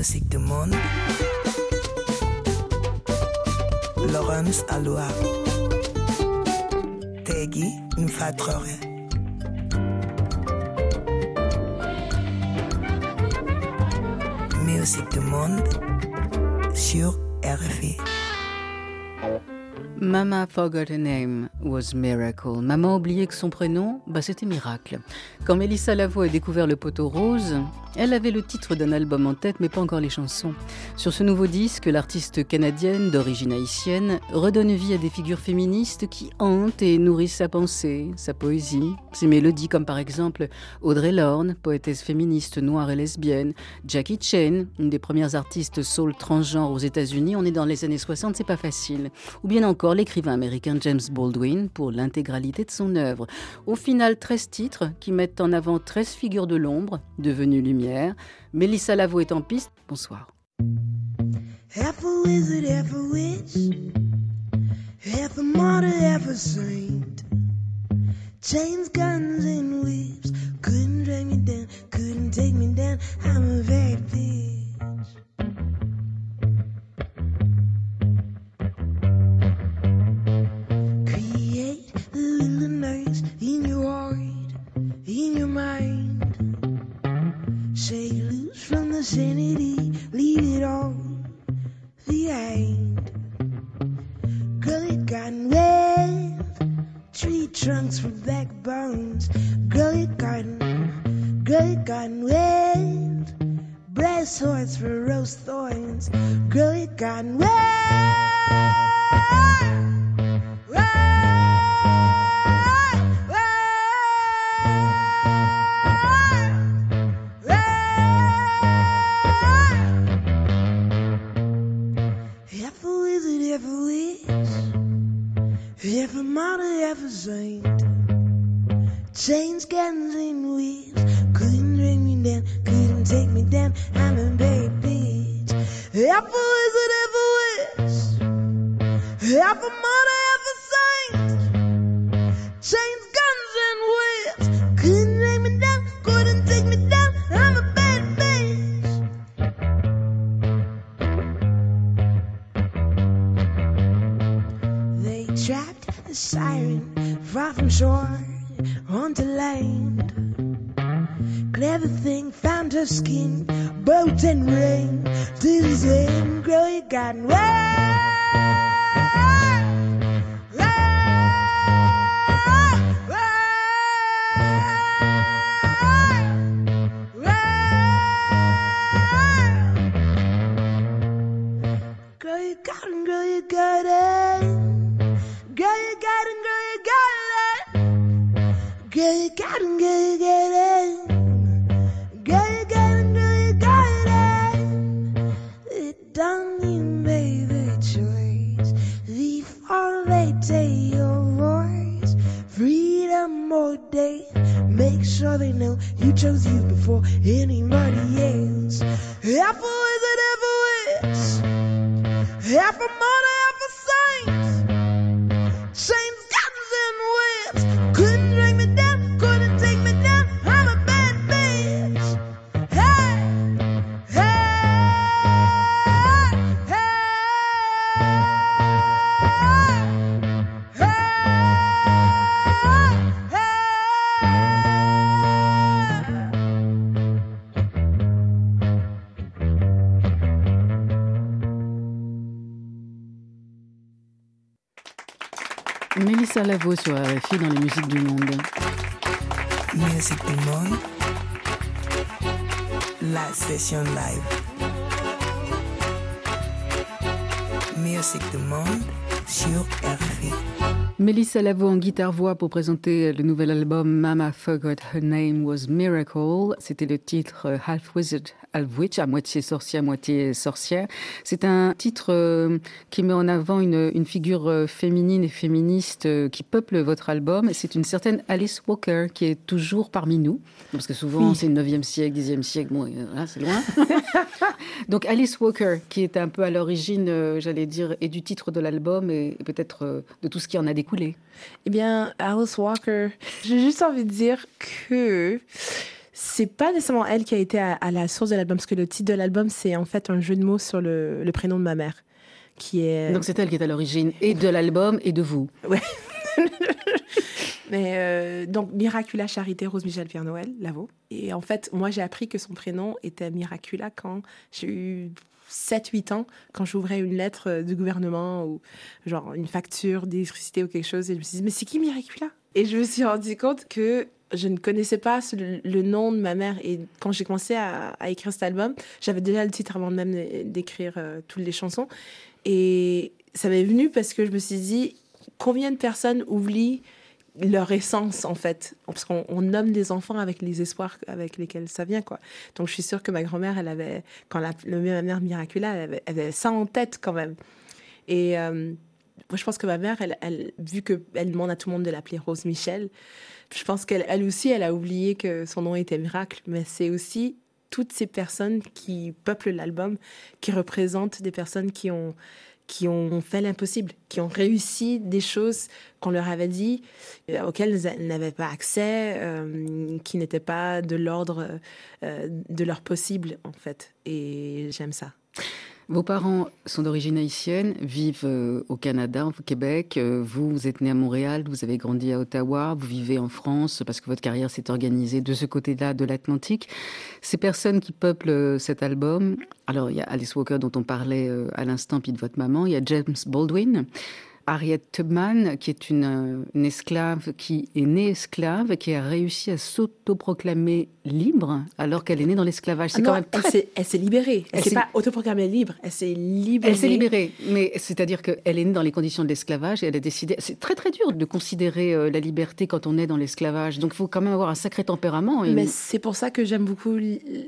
Musique du monde. Laurence Aloha. Tegui Mfatrore. Musique du monde sur RFI. Mama forgot her name was miracle. Maman a oublié que son prénom, bah, c'était miracle. Quand Mélissa Lavo a découvert le poteau rose, elle avait le titre d'un album en tête, mais pas encore les chansons. Sur ce nouveau disque, l'artiste canadienne d'origine haïtienne redonne vie à des figures féministes qui hantent et nourrissent sa pensée, sa poésie, ses mélodies, comme par exemple Audrey Lorne, poétesse féministe noire et lesbienne, Jackie Chan, une des premières artistes soul transgenre aux États-Unis. On est dans les années 60, c'est pas facile. Ou bien encore l'écrivain américain James Baldwin pour l'intégralité de son œuvre. Au final, 13 titres qui mettent en avant 13 figures de l'ombre, devenues lumière. Mélissa Lavo est en piste. Bonsoir. Chains, guns, and whips couldn't drag me down, couldn't take me down. I'm a bad bitch. In your mind. Shake loose from the sanity, leave it all behind. Girl, it gotten wild. Tree trunks for backbones. Girl, it gotten, girl, it gotten wild. Brass horns for rose thorns. Girl, it gotten wild. Martyr, half a saint. Chains, guns, and whips couldn't bring me down, couldn't take me down. I'm a bad bitch. Half a wizard, half a witch, half a martyr, shore onto land. Clever thing found her skin, boat and ring to the same growing garden. Girl, you got it, girl, you got it. Make sure they know you chose you before anybody Lavo sur RFI dans les musiques du monde. Musique du monde. La session live. Musique du monde sur RFI. Mélissa Lavo en guitare-voix pour présenter le nouvel album Mama Forgot Her Name Was Miracle. C'était le titre euh, Half Wizard, Half Witch, à moitié sorcière, à moitié sorcière. C'est un titre euh, qui met en avant une, une figure euh, féminine et féministe qui peuple votre album. C'est une certaine Alice Walker qui est toujours parmi nous. Parce que souvent, c'est le 9e siècle, 10e siècle, bon, là, c'est loin. Donc Alice Walker, qui est un peu à l'origine, j'allais dire, et du titre de l'album et, peut-être de tout ce qui en a découlé. Eh bien, Alice Walker, j'ai juste envie de dire que C'est pas nécessairement elle qui a été à, à la source de l'album, parce que le titre de l'album, c'est en fait un jeu de mots sur le, le prénom de ma mère, qui est. Donc c'est elle qui est à l'origine et de l'album et de vous. Ouais. Mais euh, donc, Miracula Charité Rose Michel Pierre Noël, Lavo. Et en fait, moi, j'ai appris que son prénom était Miracula quand j'ai eu 7-8 ans, quand j'ouvrais une lettre euh, du gouvernement ou genre une facture d'électricité ou quelque chose. Et je me suis dit, mais c'est qui Miracula? Et je me suis rendu compte que je ne connaissais pas le nom de ma mère. Et quand j'ai commencé à, à écrire cet album, j'avais déjà le titre avant même d'écrire euh, toutes les chansons. Et ça m'est venu parce que je me suis dit, combien de personnes oublient leur essence, en fait Parce qu'on on nomme des enfants avec les espoirs avec lesquels ça vient, quoi. Donc, je suis sûre que ma grand-mère, elle avait, quand la, le, mère Miracula, elle avait, elle avait ça en tête, quand même. Et euh, moi, je pense que ma mère, elle, elle, vu qu'elle demande à tout le monde de l'appeler Rose Michel, je pense qu'elle elle aussi, elle a oublié que son nom était Miracle, mais c'est aussi toutes ces personnes qui peuplent l'album, qui représentent des personnes qui ont, qui ont fait l'impossible, qui ont réussi des choses qu'on leur avait dit, euh, auxquelles elles n'avaient pas accès, euh, qui n'étaient pas de l'ordre euh, de leur possible, en fait. Et j'aime ça. Vos parents sont d'origine haïtienne, vivent euh, au Canada, au Québec. Euh, vous, vous êtes né à Montréal, vous avez grandi à Ottawa, vous vivez en France parce que votre carrière s'est organisée de ce côté-là de l'Atlantique. Ces personnes qui peuplent euh, cet album, alors il y a Alice Walker dont on parlait à l'instant, puis de votre maman, il y a James Baldwin. Harriet Tubman, qui est une, une esclave qui est née esclave, qui a réussi à s'autoproclamer libre alors qu'elle est née dans l'esclavage. C'est Ah quand même très elle s'est libérée. Elle Elle s'est pas autoproclamée libre. Elle s'est libérée. Elle s'est libérée, mais c'est-à-dire qu'elle est née dans les conditions de l'esclavage et elle a décidé. C'est très très dur de considérer euh, la liberté quand on est dans l'esclavage. Donc il faut quand même avoir un sacré tempérament. et- Mais c'est pour ça que j'aime beaucoup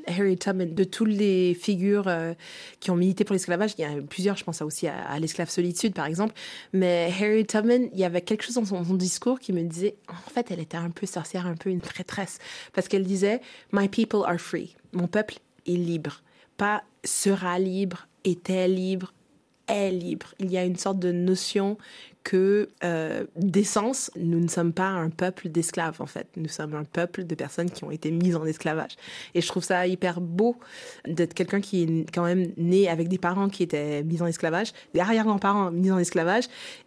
Harry Tubman. De toutes les figures euh, qui ont milité pour l'esclavage, il y en a plusieurs, je pense aussi à, à l'esclave solitude, par exemple. Mais Harry Tubman, il y avait quelque chose dans son, son discours qui me disait, en fait, elle était un peu sorcière, un peu une traîtresse. Parce qu'elle disait, My people are free. Mon peuple est libre. Pas sera libre, était libre, est libre. Il y a une sorte de notion que euh, d'essence, nous ne sommes pas un peuple d'esclaves en fait. Nous sommes un peuple de personnes qui ont été mises en esclavage. Et je trouve ça hyper beau d'être quelqu'un qui est quand même né avec des parents qui étaient mis en esclavage, des arrière-grands-parents mis en esclavage,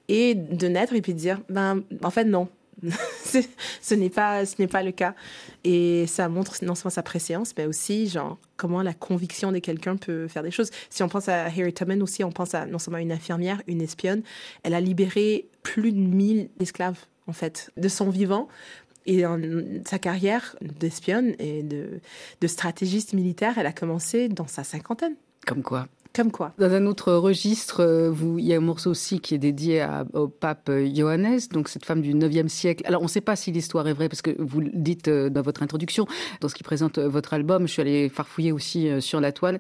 et de naître et puis de dire, ben en fait non. Ce n'est pas ce n'est pas le cas. Et ça montre non seulement sa préscience mais aussi genre comment la conviction de quelqu'un peut faire des choses. Si on pense à Harriet Tubman aussi on pense à non seulement une infirmière une espionne. Elle a libéré plus de 1000 esclaves en fait de son vivant et sa carrière d'espionne et de, de stratégiste militaire. Elle a commencé dans sa cinquantaine. Comme quoi. Comme quoi Dans un autre registre, euh, vous, il y a un morceau aussi qui est dédié à- au pape euh, Johannes, donc cette femme du 9e siècle. Alors, on ne sait pas si l'histoire est vraie, parce que vous le dites euh, dans votre introduction, dans ce qui présente votre album. Je suis allée farfouiller aussi sur la toile.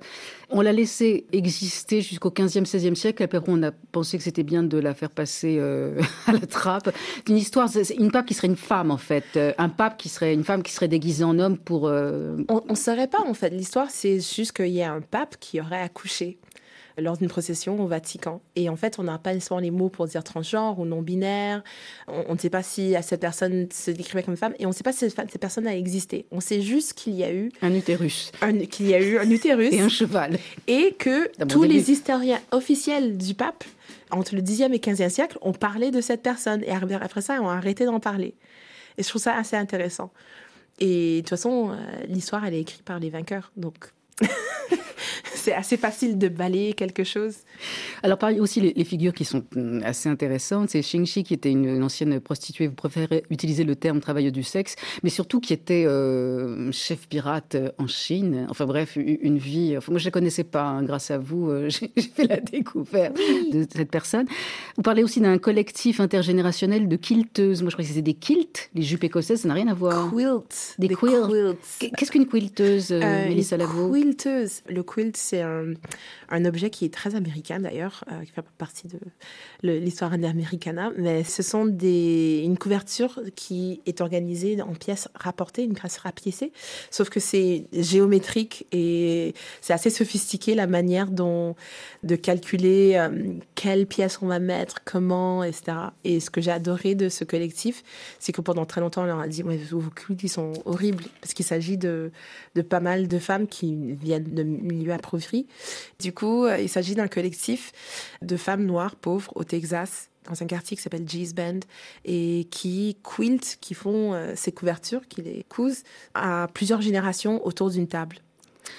On l'a laissée exister jusqu'au 15e, 16e siècle. Après, on a pensé que c'était bien de la faire passer euh, à la trappe. C'est Une histoire, une pape qui serait une femme, en fait. Un pape qui serait une femme qui serait déguisée en homme pour... euh, On ne saurait pas, en fait. L'histoire, c'est juste qu'il y a un pape qui aurait accouché lors d'une procession au Vatican. Et en fait, on n'a pas nécessairement les mots pour dire transgenre ou non-binaire. On on ne sait pas si cette personne se décrivait comme femme. Et on ne sait pas si cette, personne a existé. On sait juste qu'il y a eu un utérus qu'il y a eu un utérus et un cheval. et que tous début. les historiens officiels du pape, entre le 10e et 15e siècle, ont parlé de cette personne. Et après ça, ont arrêté d'en parler. Et je trouve ça assez intéressant. Et de toute façon, euh, l'histoire, elle est écrite par les vainqueurs. Donc, c'est assez facile de balayer quelque chose. Alors, pareil aussi, les, les figures qui sont hum, assez intéressantes, c'est Xingxi, qui était une, une ancienne prostituée, vous préférez utiliser le terme travailleuse du sexe, mais surtout qui était euh, chef pirate euh, en Chine. Enfin bref, une vie. Enfin, moi, je ne la connaissais pas, hein, grâce à vous, euh, j'ai fait la découverte de cette personne. Vous parlez aussi d'un collectif intergénérationnel de quilteuses. Moi, je croyais que c'était des quilts, les jupes écossaises, ça n'a rien à voir. Quilt. Des quilts. Qu'est-ce qu'une quilteuse, euh, Mélissa Lavo quilteuse. Le quilt, c'est un, objet qui est très américain d'ailleurs, euh, qui fait partie de l'histoire americana. Mais ce sont des, une couverture qui est organisée en pièces rapportées, une pièce rapiécée. Sauf que c'est géométrique et c'est assez sophistiqué la manière dont de calculer euh, quelles pièces on va mettre, comment, etc. Et ce que j'ai adoré de ce collectif, c'est que pendant très longtemps, on leur a dit ouais, vos quilts, ils sont horribles, parce qu'il s'agit de, de pas mal de femmes qui viennent de appauvris. Du coup, euh, il s'agit d'un collectif de femmes noires pauvres au Texas dans un quartier qui s'appelle G's Bend et qui quiltent, qui font euh, ces couvertures, qui les cousent à plusieurs générations autour d'une table.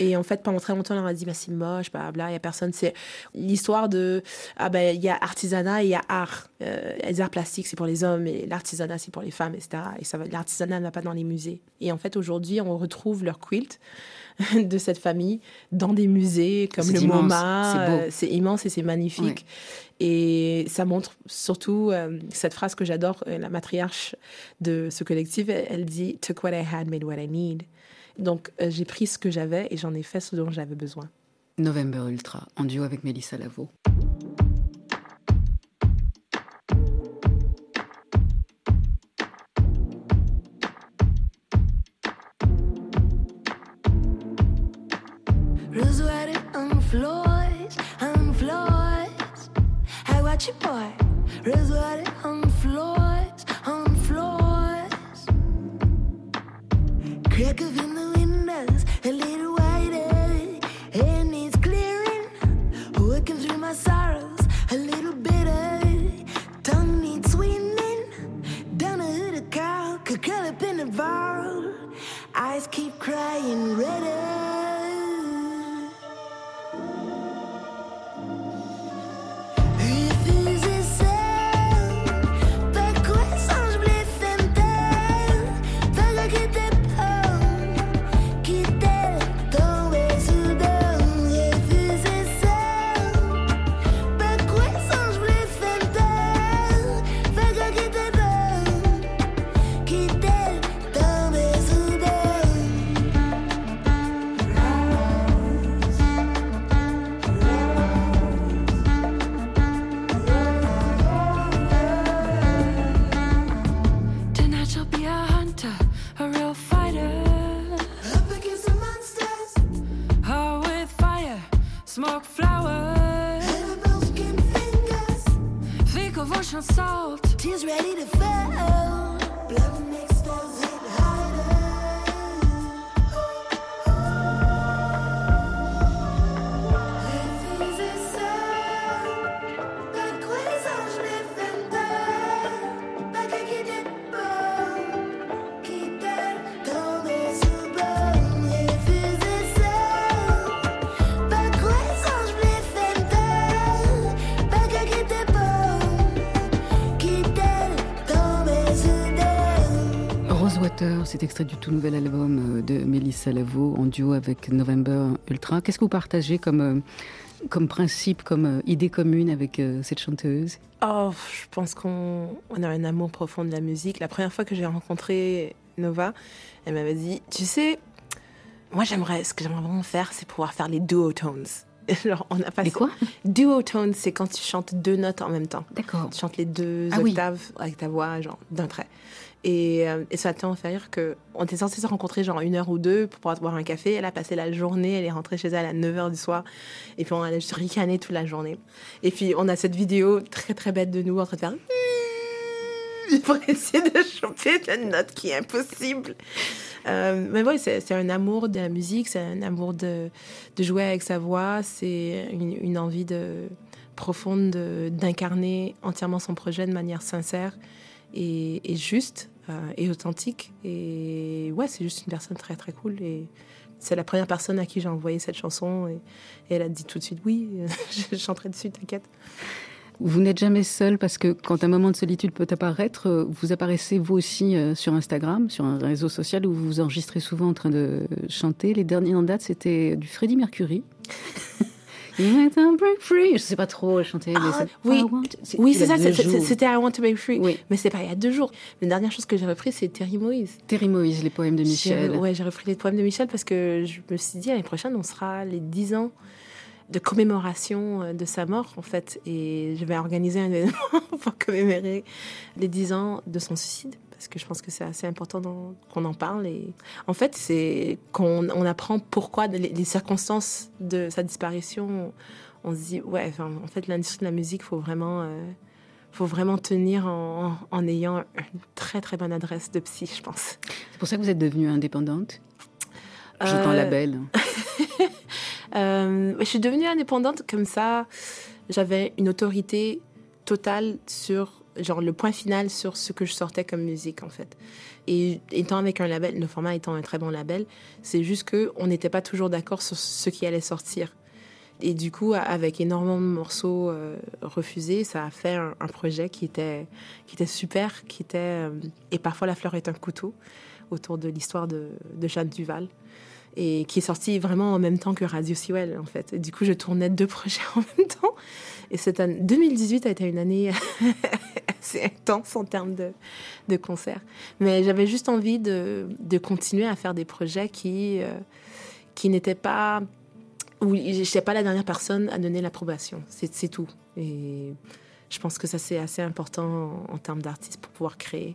Et en fait, pendant très longtemps, on leur a dit, bah, c'est moche, bla, bla, il y a personne. C'est l'histoire de, ah ben, il y a artisanat et il y a art. Euh, les arts plastiques, c'est pour les hommes et l'artisanat, c'est pour les femmes, etc. Et ça l'artisanat ne va pas dans les musées. Et en fait, aujourd'hui, on retrouve leur quilt de cette famille dans des musées comme le immense, MoMA. c'est. Euh, C'est immense et c'est magnifique. Et ça montre surtout euh, cette phrase que j'adore, la matriarche de ce collectif, elle, elle dit Took what I had, made what I need. Donc euh, j'ai pris ce que j'avais et j'en ai fait ce dont j'avais besoin. November Ultra, en duo avec Mélissa Lavo. Extrait du tout nouvel album euh, de Mélissa Lavo en duo avec November Ultra. Qu'est-ce que vous partagez comme, euh, comme principe, comme euh, idée commune avec cette chanteuse? Oh, je pense qu'on on a un amour profond de la musique. La première fois que j'ai rencontré Nova, elle m'avait dit, tu sais, moi j'aimerais, ce que j'aimerais vraiment faire, c'est pouvoir faire les duotones. Alors, on a passé... Et quoi? C'est quand tu chantes deux notes en même temps. D'accord. Tu chantes les deux Ah oui. octaves avec ta voix, genre, d'un trait. Et, euh, et ça tellement fait rire que on était censé se rencontrer genre une heure ou deux pour pouvoir boire un café. Elle a passé la journée, elle est rentrée chez elle à 9h du soir. Et puis on a juste ricané toute la journée. Et puis on a cette vidéo très très bête de nous en train de faire pour essayer de choper la note qui est impossible. Euh, mais oui, c'est un amour de la musique, c'est un amour de, de jouer avec sa voix, c'est une, une envie de, profonde de- d'incarner entièrement son projet de manière sincère et, et juste euh, et authentique. Et ouais, c'est juste une personne très très cool. Et c'est la première personne à qui j'ai envoyé cette chanson et, et elle a dit tout de suite oui, je chanterai dessus, t'inquiète. Vous n'êtes jamais seul parce que quand un moment de solitude peut apparaître, euh, vous apparaissez vous aussi euh, sur Instagram, sur un réseau social où vous vous enregistrez souvent en train de chanter. Les derniers en date, c'était du Freddie Mercury. Break free. Je sais pas trop chanter. mais Ah, c'est- oui. C'est ça, c'était I Want to Be Free. Oui. Mais c'est pas il y a deux jours. La dernière chose que j'ai repris, c'est Terry Moïse. Terry Moïse, les poèmes de Michel. Ouais, j'ai repris les poèmes de Michel parce que je me suis dit, l'année prochaine, on sera les 10 ans de commémoration euh, de sa mort, en fait. Et je vais organiser un événement pour commémorer les 10 ans de son suicide. Parce que je pense que c'est assez important qu'on en parle. Et en fait, c'est qu'on on apprend pourquoi, les, les circonstances de sa disparition. On se dit, ouais, enfin, en fait, l'industrie de la musique, faut vraiment, euh, faut vraiment tenir en, en ayant une très très bonne adresse de psy, je pense. C'est pour ça que vous êtes devenue indépendante? Jetant Euh, label. Euh, je suis devenue indépendante comme ça. J'avais une autorité totale sur, genre, le point final sur ce que je sortais comme musique, en fait. Et étant avec un label, le format étant un très bon label, c'est juste que on n'était pas toujours d'accord sur ce qui allait sortir. Et du coup, avec énormément de morceaux euh, refusés, ça a fait un, projet qui était, qui était super, qui était... euh, et parfois, la fleur est un couteau autour de l'histoire de, de Jeanne Duval et qui est sorti vraiment en même temps que Radio Sewell en fait. Du coup, je tournais deux projets en même temps. Et cette année, 2018 a été une année assez intense en termes de, concerts. Mais j'avais juste envie de, continuer à faire des projets qui, euh, qui n'étaient pas... où je n'étais pas la dernière personne à donner l'approbation. C'est c'est tout. Et je pense que ça, c'est assez important en, en termes d'artiste pour pouvoir créer.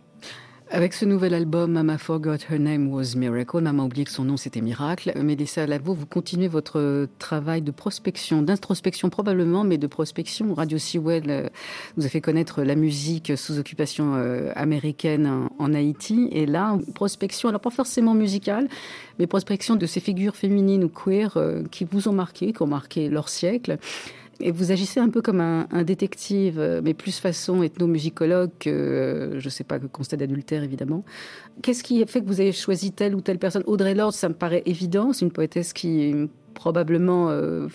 Avec ce nouvel album, Mama Forgot Her Name Was Miracle, Maman oublie que son nom c'était Miracle, Mélissa Lavo, vous continuez votre travail de prospection, d'introspection probablement, mais de prospection. Radio Sewell euh, vous a fait connaître la musique sous occupation euh, américaine en, en Haïti, et là, prospection, alors pas forcément musicale, mais prospection de ces figures féminines ou queer euh, qui vous ont marqué, qui ont marqué leur siècle. Et vous agissez un peu comme un, détective, euh, mais plus façon ethnomusicologue que, euh, je sais pas, que constat d'adultère, évidemment. Qu'est-ce qui a fait que vous avez choisi telle ou telle personne? Audrey Lorde, ça me paraît évident. C'est une poétesse qui, probablement, euh,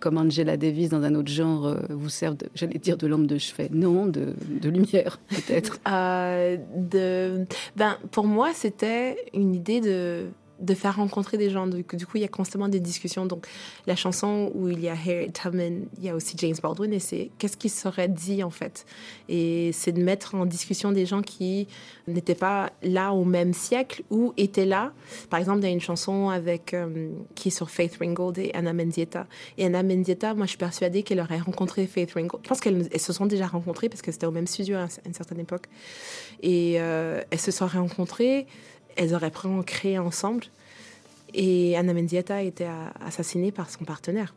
comme Angela Davis dans un autre genre, vous sert, j'allais dire, de lampe de chevet. Non, de, lumière, peut-être. Ben, pour moi, c'était une idée de, de faire rencontrer des gens. Du, du coup, il y a constamment des discussions. Donc, la chanson où il y a Harriet Tubman, il y a aussi James Baldwin, et c'est qu'est-ce qui serait dit en fait? Et c'est de mettre en discussion des gens qui n'étaient pas là au même siècle ou étaient là. Par exemple, il y a une chanson avec euh, qui est sur Faith Ringgold et Anna Mendieta. Et Anna Mendieta, moi, je suis persuadée qu'elle aurait rencontré Faith Ringgold. Je pense qu'elles elles se sont déjà rencontrées parce que c'était au même studio à une certaine époque. Et euh, elles se seraient rencontrées, elles auraient vraiment créé ensemble. Et Anna Mendieta a été assassinée par son partenaire.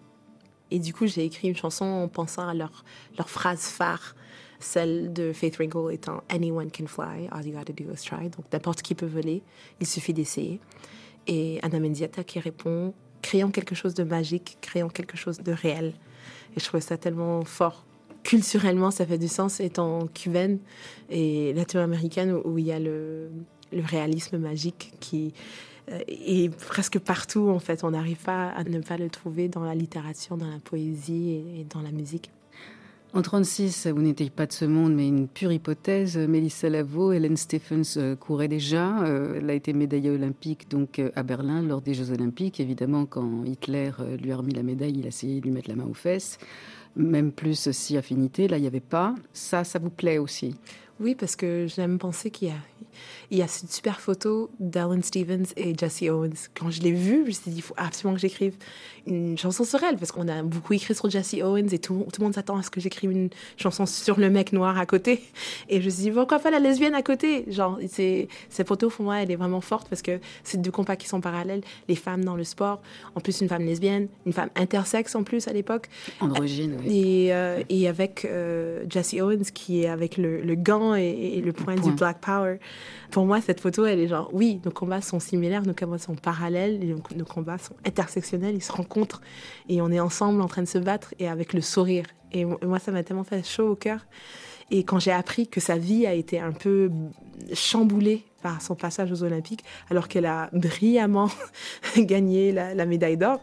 Et du coup, j'ai écrit une chanson en pensant à leur, leur phrase phare, celle de Faith Ringgold étant Anyone can fly, all you gotta do is try. Donc n'importe qui peut voler, il suffit d'essayer. Et Anna Mendieta qui répond Créons quelque chose de magique, créons quelque chose de réel. Et je trouvais ça tellement fort. Culturellement, ça fait du sens étant cubaine et latino-américaine où il y a le, le réalisme magique qui euh, est presque partout en fait. On n'arrive pas à ne pas le trouver dans la littérature, dans la poésie et, dans la musique. En 36, vous n'étiez pas de ce monde, mais une pure hypothèse. Mélissa Lavo, Helen Stephens euh, courait déjà. Euh, elle a été médaillée olympique donc à Berlin lors des Jeux Olympiques. Évidemment, quand Hitler lui a remis la médaille, il a essayé de lui mettre la main aux fesses. Même plus si affinité, là, il n'y avait pas. Ça, ça vous plaît aussi? Oui, parce que j'aime penser qu'il y a, il y a cette super photo d'Alan Stevens et Jesse Owens. Quand je l'ai vue, je me suis dit, il faut absolument que j'écrive une chanson sur elle, parce qu'on a beaucoup écrit sur Jesse Owens et tout, tout le monde s'attend à ce que j'écrive une chanson sur le mec noir à côté. Et je me suis dit, pourquoi pas la lesbienne à côté Genre, c'est, cette photo, pour moi, elle est vraiment forte parce que c'est deux compas qui sont parallèles. Les femmes dans le sport, en plus une femme lesbienne, une femme intersexe en plus à l'époque. Androgyne, oui. Et, euh, et avec euh, Jesse Owens qui est avec le, le gant et, et le point, point. du Black Power. Pour moi, cette photo, elle est genre, oui, nos combats sont similaires, nos combats sont parallèles, nos, combats sont intersectionnels, ils se rencontrent et on est ensemble en train de se battre et avec le sourire. Et mo- moi, ça m'a tellement fait chaud au cœur. Et quand j'ai appris que sa vie a été un peu chamboulée par son passage aux Olympiques, alors qu'elle a brillamment gagné la, la médaille d'or,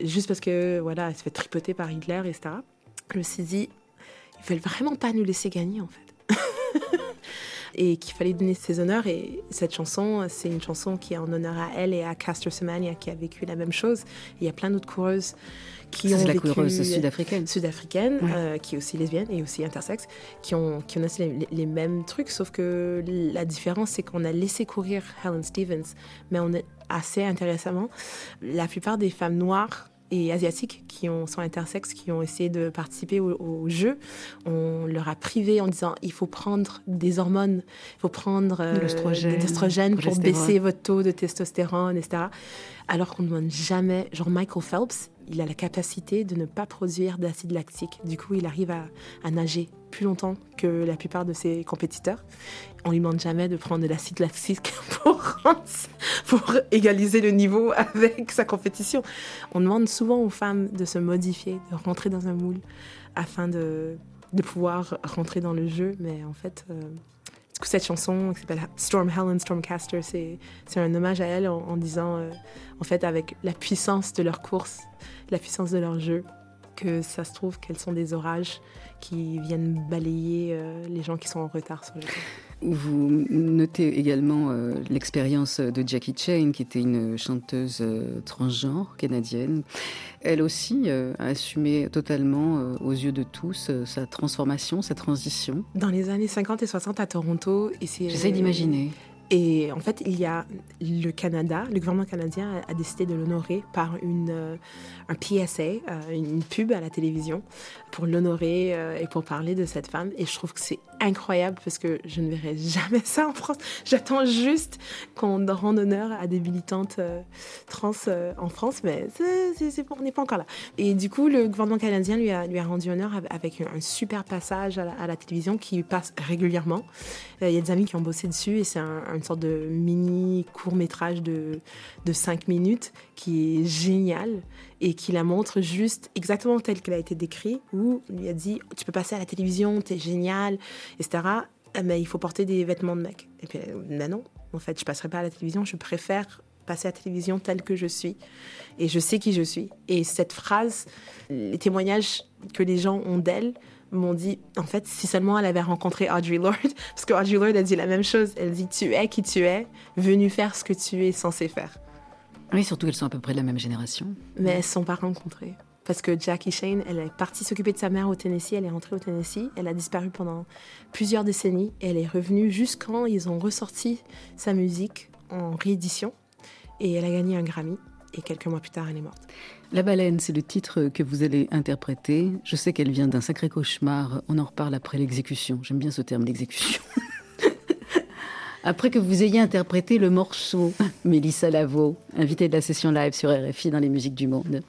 juste parce que voilà, elle se fait tripoter par Hitler, etc. Je me suis dit, ils veulent vraiment pas nous laisser gagner en fait. et qu'il fallait donner ses honneurs. Et cette chanson, c'est une chanson qui est en honneur à elle et à Castor Semenya qui a vécu la même chose. Il y a plein d'autres coureuses qui ont la vécu coureuse sud-africaine. sud-africaine, Ouais. euh, qui est aussi lesbienne et aussi intersexe, qui ont, qui ont les, les mêmes trucs, sauf que la différence, c'est qu'on a laissé courir Helen Stevens, mais on est assez intéressamment, la plupart des femmes noires et asiatiques qui ont, sont intersexes, qui ont essayé de participer au, au jeu. On leur a privé en disant il faut prendre des hormones, il faut prendre euh, des oestrogènes pour baisser votre taux de testostérone, etc. Alors qu'on ne demande jamais, genre Michael Phelps, il a la capacité de ne pas produire d'acide lactique. Du coup, il arrive à, nager plus longtemps que la plupart de ses compétiteurs. On lui demande jamais de prendre de l'acide lactique pour, pour égaliser le niveau avec sa compétition. On demande souvent aux femmes de se modifier, de rentrer dans un moule afin de, de pouvoir rentrer dans le jeu. Mais en fait, euh, cette chanson qui s'appelle Storm Helen Stormcaster, c'est un hommage à elle en, en disant, euh, en fait, avec la puissance de leur course, la puissance de leur jeu, que ça se trouve qu'elles sont des orages qui viennent balayer euh, les gens qui sont en retard sur le jeu. Vous notez également euh, l'expérience de Jackie Chan, qui était une chanteuse euh, transgenre canadienne. Elle aussi euh, a assumé totalement, aux yeux de tous, sa transformation, sa transition. Dans les années 50 et 60 à Toronto, et c'est J'essaie d'imaginer. Et en fait, il y a le Canada, le gouvernement canadien a, décidé de l'honorer par une, euh, un PSA, euh, une pub à la télévision, pour l'honorer euh, et pour parler de cette femme. Et je trouve que c'est incroyable parce que je ne verrai jamais ça en France. J'attends juste qu'on rende honneur à des militantes trans en France, mais c'est- on n'est pas encore là. Et du coup, le gouvernement canadien lui a, lui a rendu honneur av- avec un, super passage à la, télévision qui passe régulièrement. Il y a des amis qui ont bossé dessus et c'est un- une sorte de mini court métrage de, de 5 minutes qui est génial et qui la montre juste exactement telle qu'elle a été décrite où il a dit tu peux passer à la télévision, t'es génial, etc. Euh, Mais il faut porter des vêtements de mec. Et puis, euh, ben non, en fait, je passerai pas à la télévision, je préfère passer à la télévision telle que je suis. Et je sais qui je suis. Et cette phrase, les témoignages que les gens ont d'elle, m'ont dit, en fait, si seulement elle avait rencontré Audrey Lorde, parce que Audrey Lorde a dit la même chose. Elle dit, tu es qui tu es, venu faire ce que tu es censé faire. Oui, surtout qu'elles sont à peu près de la même génération. Mais elles ne sont pas rencontrées. Parce que Jackie Shane, elle est partie s'occuper de sa mère au Tennessee, elle est rentrée au Tennessee, elle a disparu pendant plusieurs décennies, et elle est revenue jusqu'en ils ont ressorti sa musique en réédition, et elle a gagné un Grammy, et quelques mois plus tard, elle est morte. La baleine, c'est le titre que vous allez interpréter. Je sais qu'elle vient d'un sacré cauchemar. On en reparle après l'exécution. J'aime bien ce terme, l'exécution. après que vous ayez interprété le morceau, Mélissa Lavo, invitée de la session live sur RFI dans les musiques du monde.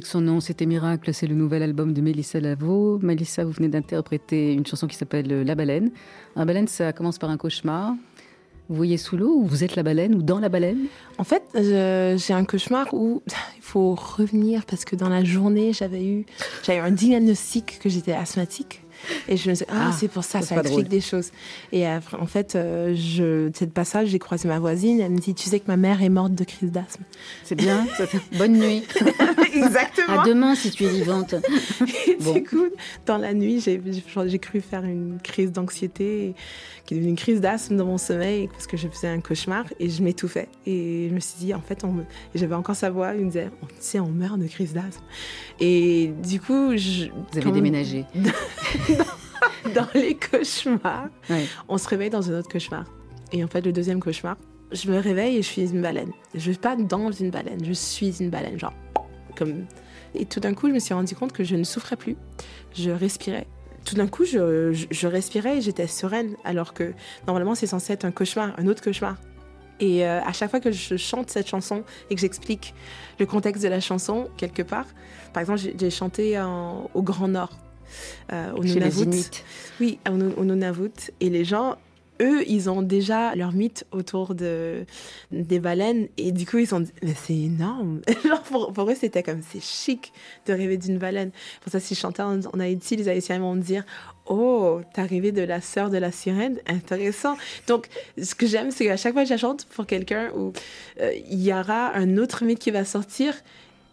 Que son nom c'était Miracle, c'est le nouvel album de Mélissa Lavo. Mélissa, vous venez d'interpréter une chanson qui s'appelle La baleine. La baleine, ça commence par un cauchemar. Vous voyez sous l'eau ou vous êtes la baleine ou dans la baleine? En fait, je- j'ai un cauchemar où il faut revenir parce que dans la journée, j'avais eu, j'avais eu un diagnostic que j'étais asthmatique. Et je me suis dit, ah, Ah, c'est pour ça, ça, explique drôle. des choses. Et après, en fait, euh, je, cette passage, j'ai croisé ma voisine. Elle me dit, tu sais que ma mère est morte de crise d'asthme. C'est bien Bonne nuit. Exactement. À demain si tu es vivante. Bon. Du coup, dans la nuit, j'ai cru faire une crise d'anxiété qui est devenue une crise d'asthme dans mon sommeil parce que je faisais un cauchemar et je m'étouffais. Et je me suis dit, en fait, on me- j'avais encore sa voix, il me disait, tu sais, on meurt de crise d'asthme. Et du coup, je, Vous avez quand- déménagé. dans les cauchemars, Ouais. on se réveille dans un autre cauchemar. Et en fait, le deuxième cauchemar, je me réveille et je suis une baleine. Je suis pas dans une baleine, je suis une baleine, genre comme. Et tout d'un coup, je me suis rendu compte que je ne souffrais plus. Je respirais. Tout d'un coup, je, je- je respirais et j'étais sereine, alors que normalement, c'est censé être un cauchemar, un autre cauchemar. Et euh, à chaque fois que je chante cette chanson et que j'explique le contexte de la chanson quelque part, par exemple, j'ai chanté en- au Grand Nord, au Chez les Nunavut. Oui, au, au Nunavut. Et les gens, eux, ils ont déjà leur mythe autour de, des baleines. Et du coup, ils sont dit, mais c'est énorme. Genre, pour, pour eux, c'était comme, c'est chic de rêver d'une baleine. Pour ça, si je chantais en, en Haïti, les Haïtiens vont me dire, oh, t'as rêvé de la sœur de la sirène? Intéressant. Donc, ce que j'aime, c'est qu'à chaque fois que je chante pour quelqu'un où euh, il y aura un autre mythe qui va sortir,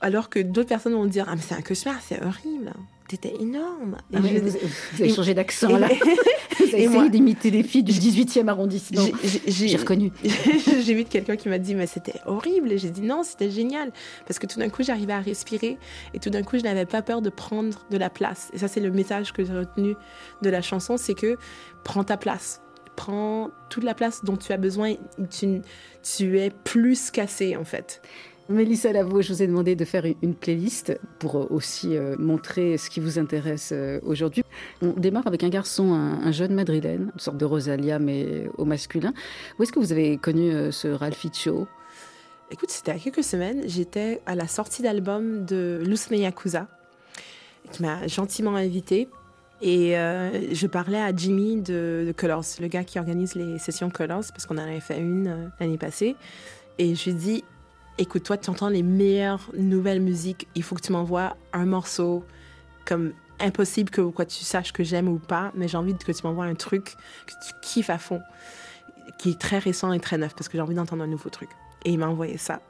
alors que d'autres personnes vont dire, ah, mais c'est un cauchemar, c'est horrible. T'étais énorme. Ah je- vous, vous avez changé d'accent là. Vous avez essayé d'imiter les filles du 18e arrondissement. J'ai reconnu. j'ai vu quelqu'un qui m'a dit mais c'était horrible et j'ai dit non c'était génial parce que tout d'un coup j'arrivais à respirer et tout d'un coup je n'avais pas peur de prendre de la place et ça c'est le message que j'ai retenu de la chanson c'est que prends ta place prends toute la place dont tu as besoin tu, tu es plus cassé en fait Mélissa Lavo, je vous ai demandé de faire une playlist pour euh, aussi euh, montrer ce qui vous intéresse euh, aujourd'hui. On démarre avec un garçon, un, un jeune madrilène, une sorte de Rosalia mais au masculin. Où est-ce que vous avez connu ce Ralphiccio Écoute, c'était il y a quelques semaines, j'étais à la sortie d'album de Lucene Yakuza, qui m'a gentiment invitée. Et je parlais à Jimmy de, de Colors, le gars qui organise les sessions Colors, parce qu'on en avait fait une l'année passée. Et je lui ai dit, écoute, toi, tu entends les meilleures nouvelles musiques, il faut que tu m'envoies un morceau comme impossible que quoi, tu saches que j'aime ou pas, mais j'ai envie que tu m'envoies un truc que tu kiffes à fond, qui est très récent et très neuf, parce que j'ai envie d'entendre un nouveau truc. Et il m'a envoyé ça.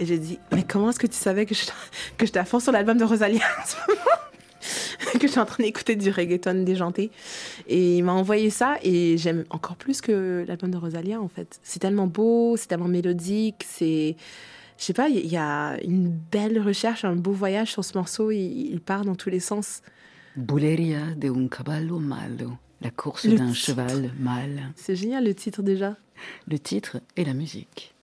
Et j'ai dit, mais comment est-ce que tu savais que je que j'étais à fond sur l'album de Rosalia en ce moment? Que je suis en train d'écouter du reggaeton déjanté. Et il m'a envoyé ça et j'aime encore plus que l'album de Rosalia en fait. C'est tellement beau, c'est tellement mélodique, c'est... Je sais pas, il y a une belle recherche, un beau voyage sur ce morceau, il, il part dans tous les sens. Buleria de un caballo malo. La course d'un cheval mâle. C'est génial le titre déjà. Le titre et la musique.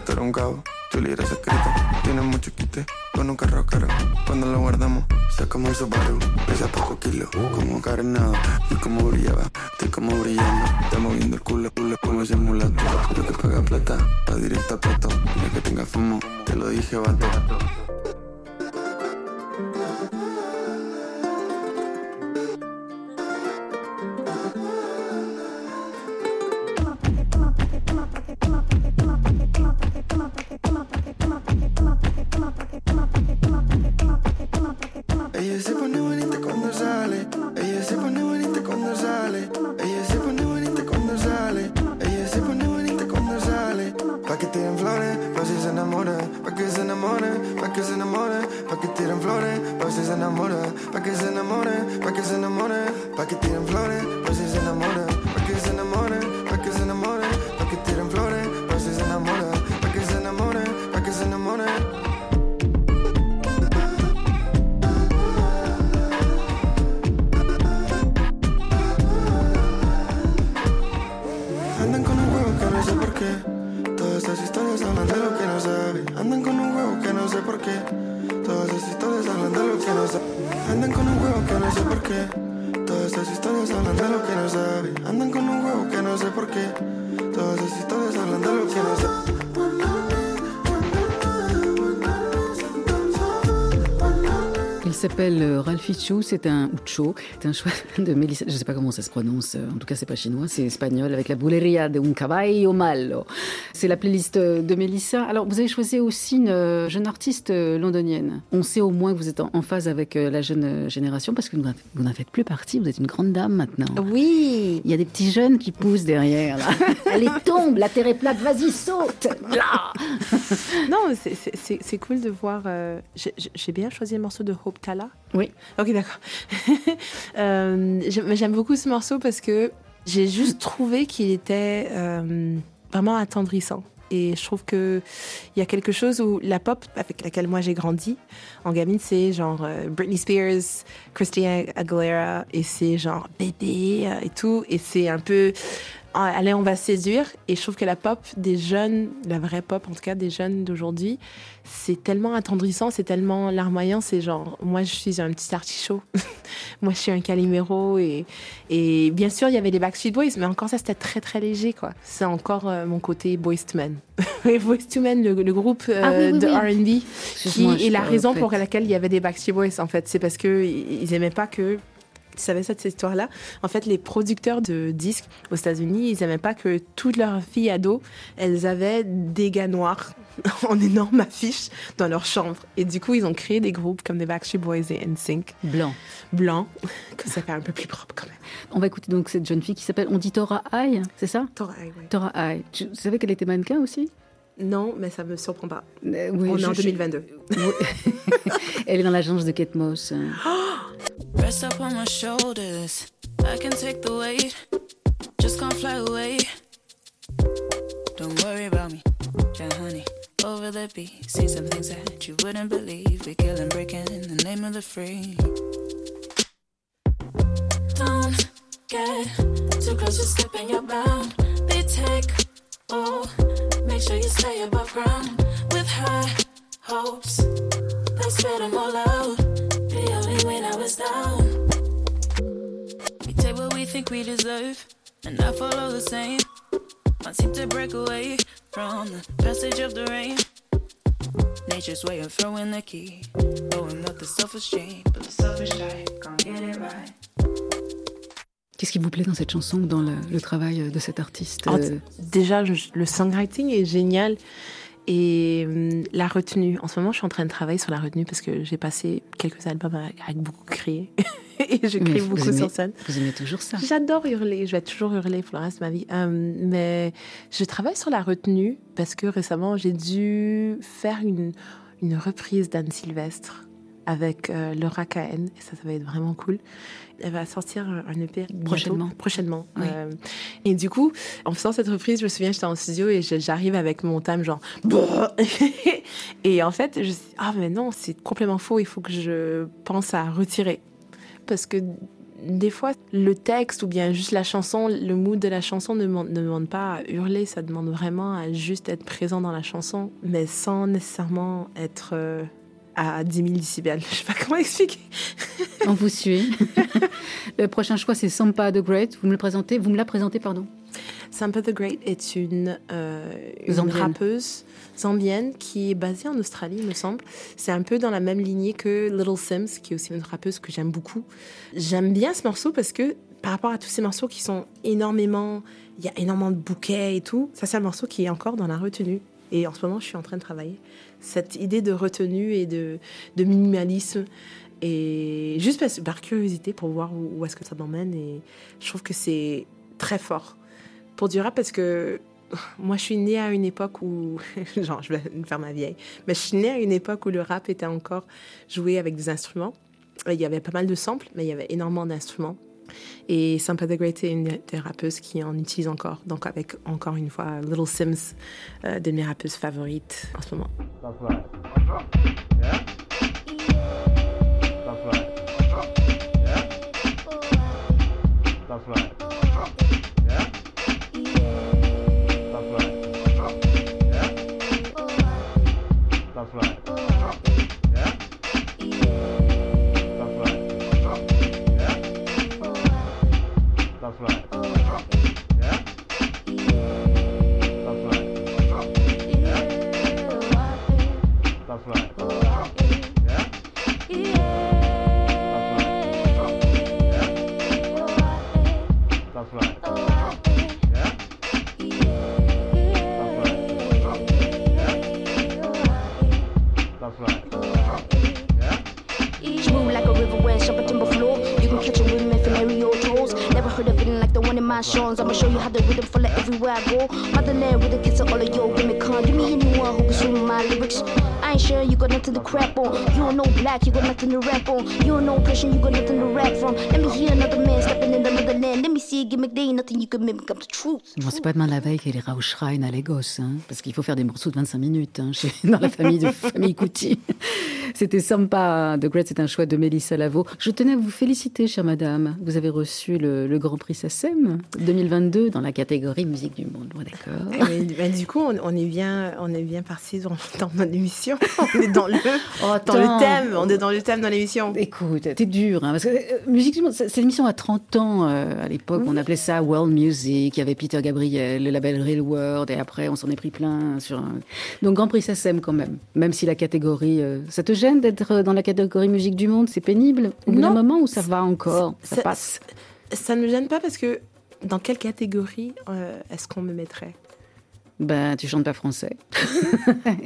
Tú eres tú eres un cabo, tu libro es escrito. Tienes mucho quite con un carro caro. Cuando lo guardamos, sé como el Subaru. Pesa poco kilo, como carenado. Y como brillaba, estoy como brillando. Está moviendo el culo, culo como ese mulato. Yo que paga plata, va directo a plato. Es que tenga fumo, te lo dije, vato. S'appelle euh, Ralphie Chu, c'est un Ucho, c'est un choix de Mélissa, je sais pas comment ça se prononce, euh, en tout cas c'est pas chinois, c'est espagnol, avec la Buleria de un caballo malo. C'est la playlist euh, de Mélissa. Alors vous avez choisi aussi une euh, jeune artiste euh, londonienne. On sait au moins que vous êtes en phase avec la jeune génération, parce que vous n'en- faites plus partie, vous êtes une grande dame maintenant. Oui. Il y a des petits jeunes qui poussent derrière. Là. Allez, tombe, la terre est plate, vas-y, saute Là Non, c'est- cool de voir. euh, j'ai- bien choisi le morceau de Hope Tala. Oui. Ok, d'accord. Euh, j'aime mais j'aime beaucoup ce morceau parce que j'ai juste trouvé qu'il était euh, vraiment attendrissant. Et je trouve que il y a quelque chose où la pop avec laquelle moi j'ai grandi en gamine, c'est genre euh, Britney Spears, Christina Aguilera, et c'est genre bébé euh, et tout. Et c'est un peu allez, on va séduire. Et je trouve que la pop des jeunes, la vraie pop en tout cas des jeunes d'aujourd'hui, c'est tellement attendrissant, c'est tellement larmoyant. C'est genre, moi je suis un petit artichaut, moi je suis un calimero. Et, et bien sûr, il y avait les Backstreet Boys, mais encore ça c'était très très léger quoi. C'est encore euh, mon côté Boys to Men. Et Boys to Men, le, le groupe euh, Ah oui, oui, de oui. RB, qui est la raison pour laquelle il y avait des Backstreet Boys en fait. C'est parce que ils aimaient pas que tu savais ça de cette histoire-là En fait, les producteurs de disques aux États-Unis, ils aimaient pas que toutes leurs filles ados, elles avaient des gars noirs en énorme affiche dans leur chambre. Et du coup, ils ont créé des groupes comme les Backstreet Boys et NSYNC Blanc. blancs, que ça fait un peu plus propre quand même. On va écouter donc cette jeune fille qui s'appelle, on dit Tora Ai, c'est ça? T'aurais- ouais. Tora Ai. Tu savais qu'elle était mannequin aussi? Non, mais ça me surprend pas. Euh, oui, On est je- en je- 2022. Elle est dans l'agence de Kate Moss. hein. Rest up on my shoulders. I can take the weight. Just can't fly away. Don't worry about me, yeah, honey. Over the beat, see some things that you wouldn't believe. We kill and break in the name of the free. Don't get too close, you're slipping your bound. They take, oh, make sure you stay above ground with high hopes. They spit them all out. The only way now is down. We take what we think we deserve, and I follow the same. Can't seem to break away from the passage of the rain. Nature's way of throwing the key, blowing up the self-esteem, but the selfish type can't get it right. Qu'est-ce qui vous plaît dans cette chanson ou dans le, le travail de cet artiste Alors, euh, Déjà, le songwriting est génial. Et hum, la retenue. En ce moment, je suis en train de travailler sur la retenue parce que j'ai passé quelques albums avec, beaucoup crié. et je crie beaucoup aimez- sur scène. Vous aimez toujours ça J'adore hurler, je vais toujours hurler pour le reste de ma vie. Euh, mais je travaille sur la retenue parce que récemment, j'ai dû faire une, une reprise d'Anne Sylvestre avec euh, Laura Cahen. Et ça, ça va être vraiment cool. Elle va sortir un EP bientôt, Prochainement. prochainement. Oui. Euh, et du coup, en faisant cette reprise, je me souviens, j'étais en studio et j'arrive avec mon thème genre... Et en fait, je me suis ah mais non, c'est complètement faux, il faut que je pense à retirer. Parce que des fois, le texte ou bien juste la chanson, le mood de la chanson ne demande, ne demande pas à hurler, ça demande vraiment à juste être présent dans la chanson, mais sans nécessairement être euh, à 10 000 décibels. Je sais pas comment expliquer. On vous suit. le prochain choix, c'est Sampa the Great. Vous me le présentez Vous me la présentez, pardon Sampa the Great est une, euh, une Zambienne. rappeuse zambienne qui est basée en Australie, il me semble. C'est un peu dans la même lignée que Little Sims, qui est aussi une rappeuse que j'aime beaucoup. J'aime bien ce morceau parce que par rapport à tous ces morceaux qui sont énormément, il y a énormément de bouquets et tout, ça c'est un morceau qui est encore dans la retenue. Et en ce moment, je suis en train de travailler cette idée de retenue et de, minimalisme. Et juste par curiosité pour voir où, est-ce que ça m'emmène. Et je trouve que c'est très fort pour du rap parce que moi, je suis née à une époque où, genre, je vais faire ma vieille, mais je suis née à une époque où le rap était encore joué avec des instruments. Il y avait pas mal de samples, mais il y avait énormément d'instruments. Et Sampa the Great est une des rappeuses qui en utilise encore. Donc avec encore une fois Little Sims, euh, de mes rappeuses favorites en ce moment. That's right. Go. Motherland with. Give me who my lyrics. I ain't sure you got nothing to on. Black, you got nothing to rap on. You got nothing to rap from. Let me hear another man in. Let me see you can mimic. Truth. C'est pas demain la veille qu'il ira au shrine à Lagos, hein, parce qu'il faut faire des morceaux de 25 minutes hein, dans la famille de famille Kuti. C'était Sampa The Great, c'est un choix de Mélissa Lavo. Je tenais à vous féliciter, chère madame. Vous avez reçu le, le Grand Prix SACEM 2022 dans la catégorie musique du monde. Bon, d'accord. Mais, mais du coup, on, on est bien, on est bien parti dans, dans mon émission. On est dans le, Oh, dans le thème. On est dans le thème dans l'émission. Écoute, t'es dur, hein, parce que euh, Musique du Monde, c'est c'est l'émission à 30 ans euh, à l'époque, on appelait ça World Music, il y avait Peter Gabriel, le label Real World, et après on s'en est pris plein sur un... Donc Grand Prix SACEM quand même, même si la catégorie... euh, ça te gêne d'être dans la catégorie Musique du Monde, c'est pénible. Au bout d'un moment où ça va encore, ça Ça- passe. Ça ne me gêne pas parce que dans quelle catégorie euh, est-ce qu'on me mettrait? Ben, tu chantes pas français.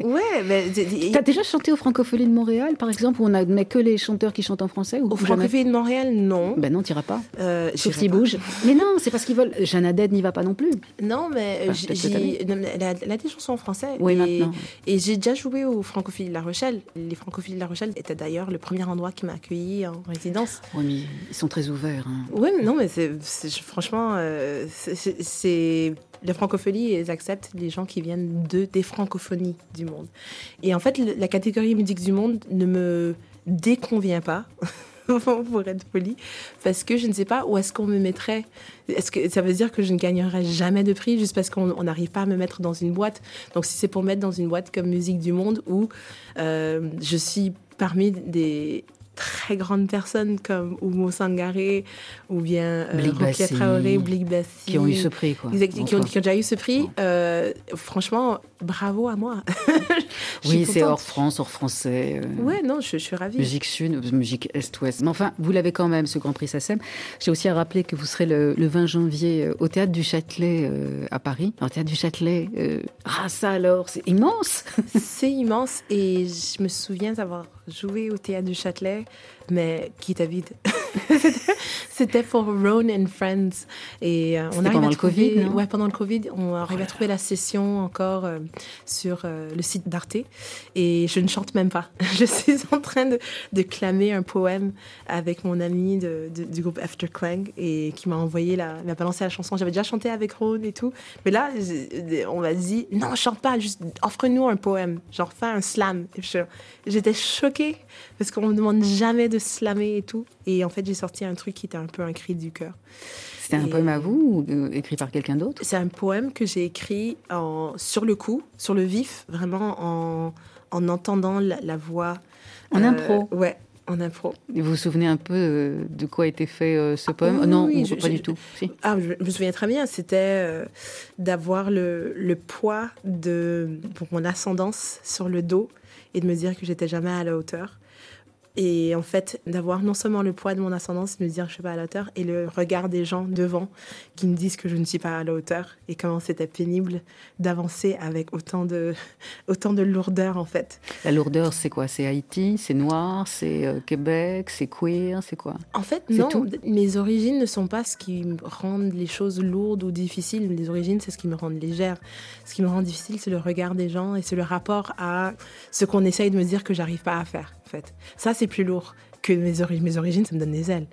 Ouais, mais T'as déjà chanté au Francophonie de Montréal, par exemple, où on admet que les chanteurs qui chantent en français ou au Francophonie de Montréal, non. Ben non, t'iras pas. Euh, Sauf s'ils bougent. Mais non, c'est parce qu'ils veulent. Jeanne Haddad n'y va pas non plus. Non, mais euh, Enfin, elle, a, elle a des chansons en français. Oui, et, maintenant. Et j'ai déjà joué au Francophilie de La Rochelle. Les Francophilies de La Rochelle étaient d'ailleurs le premier endroit qui m'a accueilli en résidence. Oui, mais ils sont très ouverts. hein. Oui, mais non, mais c'est franchement, euh, c'est- les francophonies, ils acceptent les gens qui viennent de des francophonies du monde. Et en fait, la catégorie musique du monde ne me déconvient pas. pour être poli, parce que je ne sais pas où est-ce qu'on me mettrait. Est-ce que ça veut dire que je ne gagnerai jamais de prix juste parce qu'on on n'arrive pas à me mettre dans une boîte Donc si c'est pour mettre dans une boîte comme Musique du Monde où euh, je suis parmi des très grandes personnes comme Oumo Sangaré ou bien euh, Rokia Traoré, Blik Bassi. Qui ont eu ce prix, quoi. Exact, qui, ont, Enfin. qui ont déjà eu ce prix. Euh, franchement, bravo à moi. Oui, c'est hors France, hors français. euh, Ouais, non, je, je suis ravie. Musique sud, musique est-ouest. Mais enfin, vous l'avez quand même, ce Grand Prix SACEM. J'ai aussi à rappeler que vous serez le, le 20 janvier euh, au Théâtre du Châtelet euh, à Paris. Alors, Théâtre du Châtelet, euh, ah ça alors, c'est immense C'est immense et je me souviens d'avoir joué au théâtre du Châtelet, mais qui était vide. C'était pour Ron and Friends. Et euh, on arrive pendant à le trouver, Covid, non? Ouais, pendant le Covid, on arrive à trouver la session encore euh, sur euh, le site d'Arte. Et je ne chante même pas. Je suis en train de, de clamer un poème avec mon ami de- de- du groupe After Clang et qui m'a envoyé la, m'a balancé la chanson. J'avais déjà chanté avec Ron et tout. Mais là, on m'a dit, non, chante pas, juste offre-nous un poème. Genre, fais un slam. J'étais choquée parce qu'on me demande jamais de slammer et tout. Et en fait, j'ai sorti un truc qui était un peu un cri du cœur. C'était un poème à vous ou écrit par quelqu'un d'autre? C'est un poème que j'ai écrit en, sur le coup, sur le vif, vraiment en, en entendant la, la voix. En Euh, impro? Ouais, en impro. Vous vous souvenez un peu euh, de quoi a été fait euh, ce poème? Oui, Non, oui, je- pas je- du tout. Si. Ah, je, je me souviens très bien, c'était euh, d'avoir le, le poids de pour mon ascendance sur le dos et de me dire que j'étais jamais à la hauteur. Et en fait, d'avoir non seulement le poids de mon ascendance, me dire que je suis pas à la hauteur, et le regard des gens devant qui me disent que je ne suis pas à la hauteur, et comment c'était pénible d'avancer avec autant de, autant de lourdeur, en fait. La lourdeur, c'est quoi? C'est Haïti, c'est noir, c'est euh, Québec, c'est queer, c'est quoi? En fait, non, tout? mes origines ne sont pas ce qui me rendent les choses lourdes ou difficiles. Les origines, c'est ce qui me rend légère. Ce qui me rend difficile, c'est le regard des gens et c'est le rapport à ce qu'on essaye de me dire que j'arrive pas à faire, en fait. Ça, c'est plus lourd que mes, ori- mes origines, ça me donne des ailes.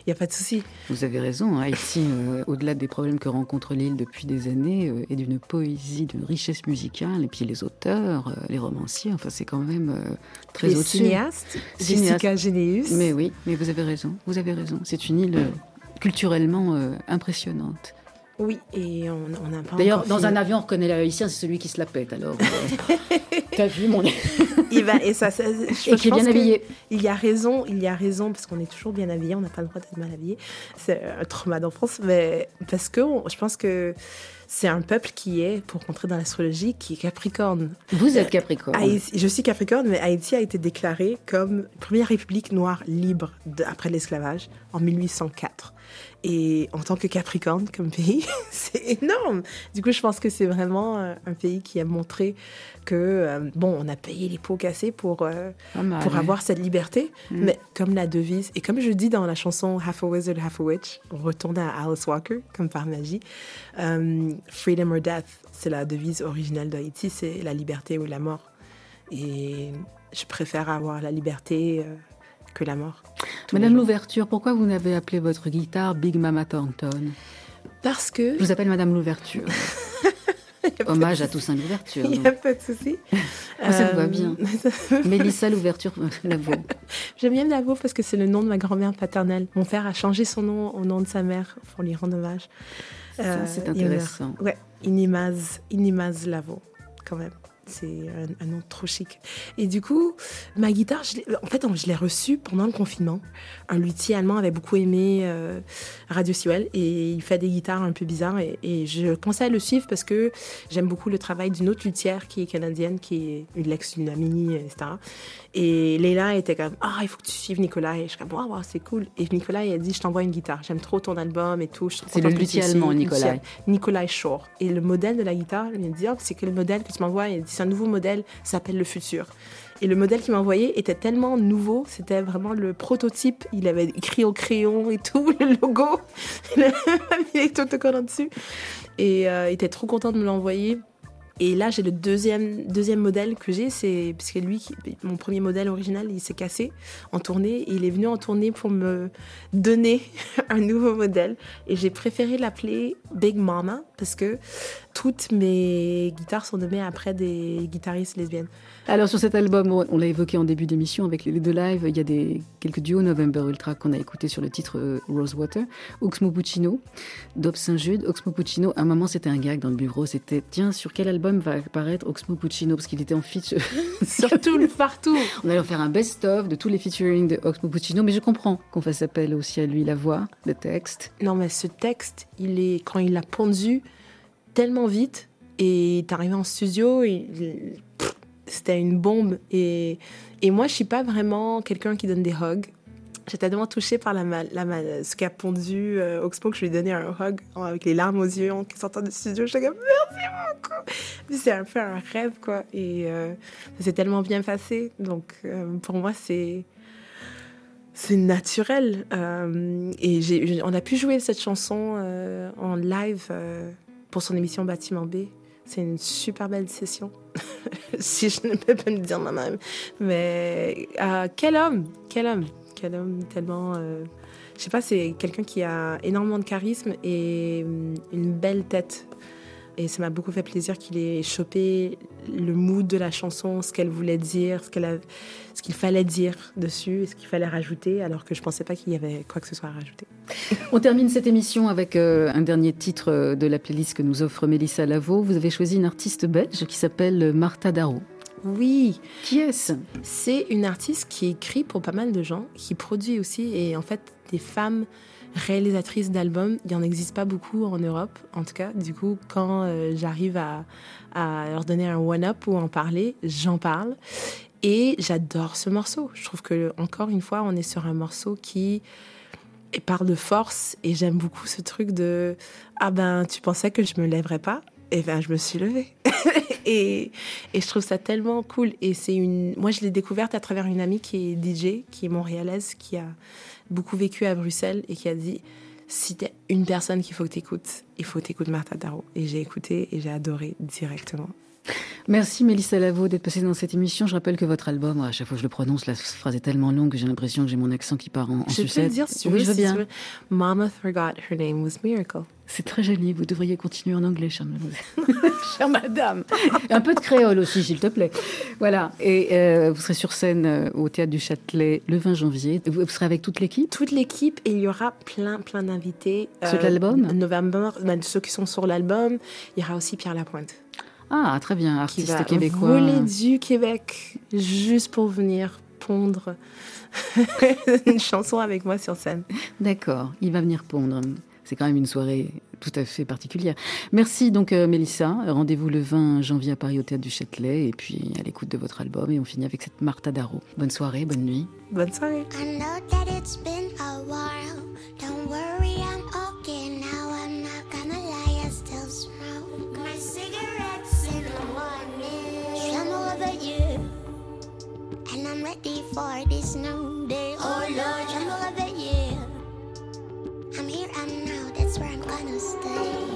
Il n'y a pas de souci. Vous avez raison, Haïti, euh, au-delà des problèmes que rencontre l'île depuis des années, euh, est d'une poésie, d'une richesse musicale, et puis les auteurs, euh, les romanciers, enfin c'est quand même euh, très Les au-dessus. cinéastes, Cinéastes. Jessica Généus. Mais oui, mais vous avez raison, vous avez raison. C'est une île euh, culturellement impressionnante. Oui, et on, on a pas D'ailleurs, dans un avion, on reconnaît l'haïtien, c'est celui qui se la pète, alors. euh, T'as vu mon... Il va, et ça, ça- je, Et qui est bien habillé. Il y a raison, il y a raison, parce qu'on est toujours bien habillé, on n'a pas le droit d'être mal habillé. C'est un trauma d'enfance, mais parce que on- je pense que c'est un peuple qui est, pour rentrer dans l'astrologie, qui est Capricorne. Vous êtes Capricorne. Haïti- je suis Capricorne, mais Haïti a été déclarée comme première république noire libre de- après l'esclavage en 1804. Et en tant que Capricorne, comme pays, c'est énorme. Du coup, je pense que c'est vraiment euh, un pays qui a montré que, euh, bon, on a payé les pots cassés pour, euh, pour avoir cette liberté, Mm. mais comme la devise, et comme je dis dans la chanson Half a Wizard, Half a Witch, on retourne à Alice Walker, comme par magie, euh, Freedom or Death, c'est la devise originale d'Haïti, c'est la liberté ou la mort. Et je préfère avoir la liberté euh, que la mort. Madame l'ouverture, pourquoi vous n'avez appelé votre guitare Big Mama Thornton Parce que... Je vous appelle Madame l'ouverture. Hommage à Toussaint l'ouverture. Il n'y a pas de souci. Ah, ça me va Euh, bien. Mélissa l'ouverture, la vaut. J'aime bien Davo parce que c'est le nom de ma grand-mère paternelle. Mon père a changé son nom au nom de sa mère pour lui rendre hommage. Ça, c'est meurt. intéressant. Ouais, Inimaz, Inimaz Lavo, quand même. C'est un, un nom trop chic. Et du coup, ma guitare, je en fait, je l'ai reçue pendant le confinement. Un luthier allemand avait beaucoup aimé euh, Radio Sewell et il fait des guitares un peu bizarres. Et, et je conseille à le suivre parce que j'aime beaucoup le travail d'une autre luthière qui est canadienne, qui est une l'ex d'une amie, etc. Et Leila était comme Ah, il faut que tu suives Nicolas. Et je suis comme Waouh, c'est cool. Et Nicolas, il a dit Je t'envoie une guitare. J'aime trop ton album et tout. C'est le que luthier allemand. Nicolas. Nicolas Shore. Et le modèle de la guitare, il m'a dit, oh, c'est quel modèle que tu m'envoies Il a dit, c'est un nouveau modèle, ça s'appelle le futur. Et le modèle qu'il m'a envoyé était tellement nouveau, c'était vraiment le prototype. Il avait écrit au crayon et tout, le logo. Il avait mis les dessus. Et euh, il était trop content de me l'envoyer. Et là, j'ai le deuxième, deuxième modèle que j'ai, c'est parce que lui, mon premier modèle original, il s'est cassé en tournée. Il est venu en tournée pour me donner un nouveau modèle. Et j'ai préféré l'appeler Big Mama parce que toutes mes guitares sont nommées après des guitaristes lesbiennes. Alors sur cet album, on l'a évoqué en début d'émission avec les deux lives, il y a des, quelques duos November Ultra qu'on a écoutés sur le titre euh, Rosewater. Oxmo Puccino, Dob Saint-Jude. Oxmo Puccino, à un moment c'était un gag dans le bureau, c'était tiens, sur quel album va apparaître Oxmo Puccino Parce qu'il était en feature. Surtout le partout. On allait en faire un best-of de tous les featuring de Oxmo Puccino, mais je comprends qu'on fasse appel aussi à lui, la voix, le texte. Non, mais ce texte, il est quand il l'a pondu tellement vite et arrivé en studio, pff, c'était une bombe. Et, et moi, je suis pas vraiment quelqu'un qui donne des hugs. J'étais tellement touchée par la, la, ma- ce qu'a pondu euh, Oxmo que je lui ai donné un hug avec les larmes aux yeux en sortant du studio. J'étais comme merci beaucoup. C'est un peu un rêve, quoi. Et euh, ça tellement bien passé. Donc, euh, pour moi, c'est c'est naturel. Euh, et j'ai- on a pu jouer cette chanson euh, en live pour son émission Bâtiment B. C'est une super belle session, si je ne peux pas le dire moi-même. Mais euh, quel homme, quel homme, quel homme tellement... euh, je sais pas, c'est quelqu'un qui a énormément de charisme et hum, une belle tête. Et ça m'a beaucoup fait plaisir qu'il ait chopé le mood de la chanson, ce qu'elle voulait dire, ce qu'il fallait dire dessus et ce qu'il fallait rajouter, alors que je pensais pas qu'il y avait quoi que ce soit à rajouter. On termine cette émission avec euh, un dernier titre euh, de la playlist que nous offre Mélissa Lavo. Vous avez choisi une artiste belge qui s'appelle Martha Darro. Oui, Qui est-ce? C'est une artiste qui écrit pour pas mal de gens, qui produit aussi, et en fait, des femmes réalisatrices d'albums, il n'y en existe pas beaucoup en Europe, en tout cas. Du coup, quand euh, j'arrive à, à leur donner un one-up ou en parler, j'en parle. Et j'adore ce morceau. Je trouve que, encore une fois, on est sur un morceau qui parle de force, et j'aime beaucoup ce truc de Ah ben, tu pensais que je me lèverais pas? Eh ben, je me suis levée. et, et je trouve ça tellement cool. Et c'est une. Moi, je l'ai découverte à travers une amie qui est DJ, qui est montréalaise, qui a beaucoup vécu à Bruxelles et qui a dit si t'es une personne qu'il faut que t'écoutes, il faut que t'écoutes Martha Darro. Et j'ai écouté et j'ai adoré directement. Merci Mélissa Lavo d'être passée dans cette émission. Je rappelle que votre album, à chaque fois que je le prononce, la phrase est tellement longue que j'ai l'impression que j'ai mon accent qui part en, en Je peux le sucette. dire si tu oui, veux. je veux bien. Mama forgot her name was Miracle. C'est très joli. Vous devriez continuer en anglais, chère. Chère madame. Un peu de créole aussi, s'il te plaît. Voilà. Et euh, vous serez sur scène euh, au Théâtre du Châtelet le 20 janvier. Vous vous serez avec toute l'équipe? Toute l'équipe et il y aura plein, plein d'invités. Euh, Sur l'album November, ben, ceux qui sont sur l'album. Il y aura aussi Pierre Lapointe. Ah, très bien. qui Artiste va québécois. voler du Québec juste pour venir pondre une chanson avec moi sur scène. D'accord, il va venir pondre. C'est quand même une soirée tout à fait particulière. Merci donc euh, Mélissa. Rendez-vous le 20 janvier à Paris au Théâtre du Châtelet et puis à l'écoute de votre album. Et on finit avec cette Martha Darro. Bonne soirée, bonne nuit. Bonne soirée. I know that it's been a while. Don't worry, I'm okay now. I'm not gonna lie, I still smoke my cigarettes in the morning. J'aime réveiller, and I'm ready for this new day. Oh Lord, j'aime réveiller. I'm here, I'm now. That's where I'm gonna stay.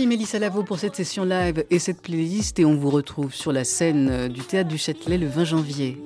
Merci Mélissa Lavo pour cette session live et cette playlist. Et on vous retrouve sur la scène euh, du Théâtre du Châtelet le 20 janvier.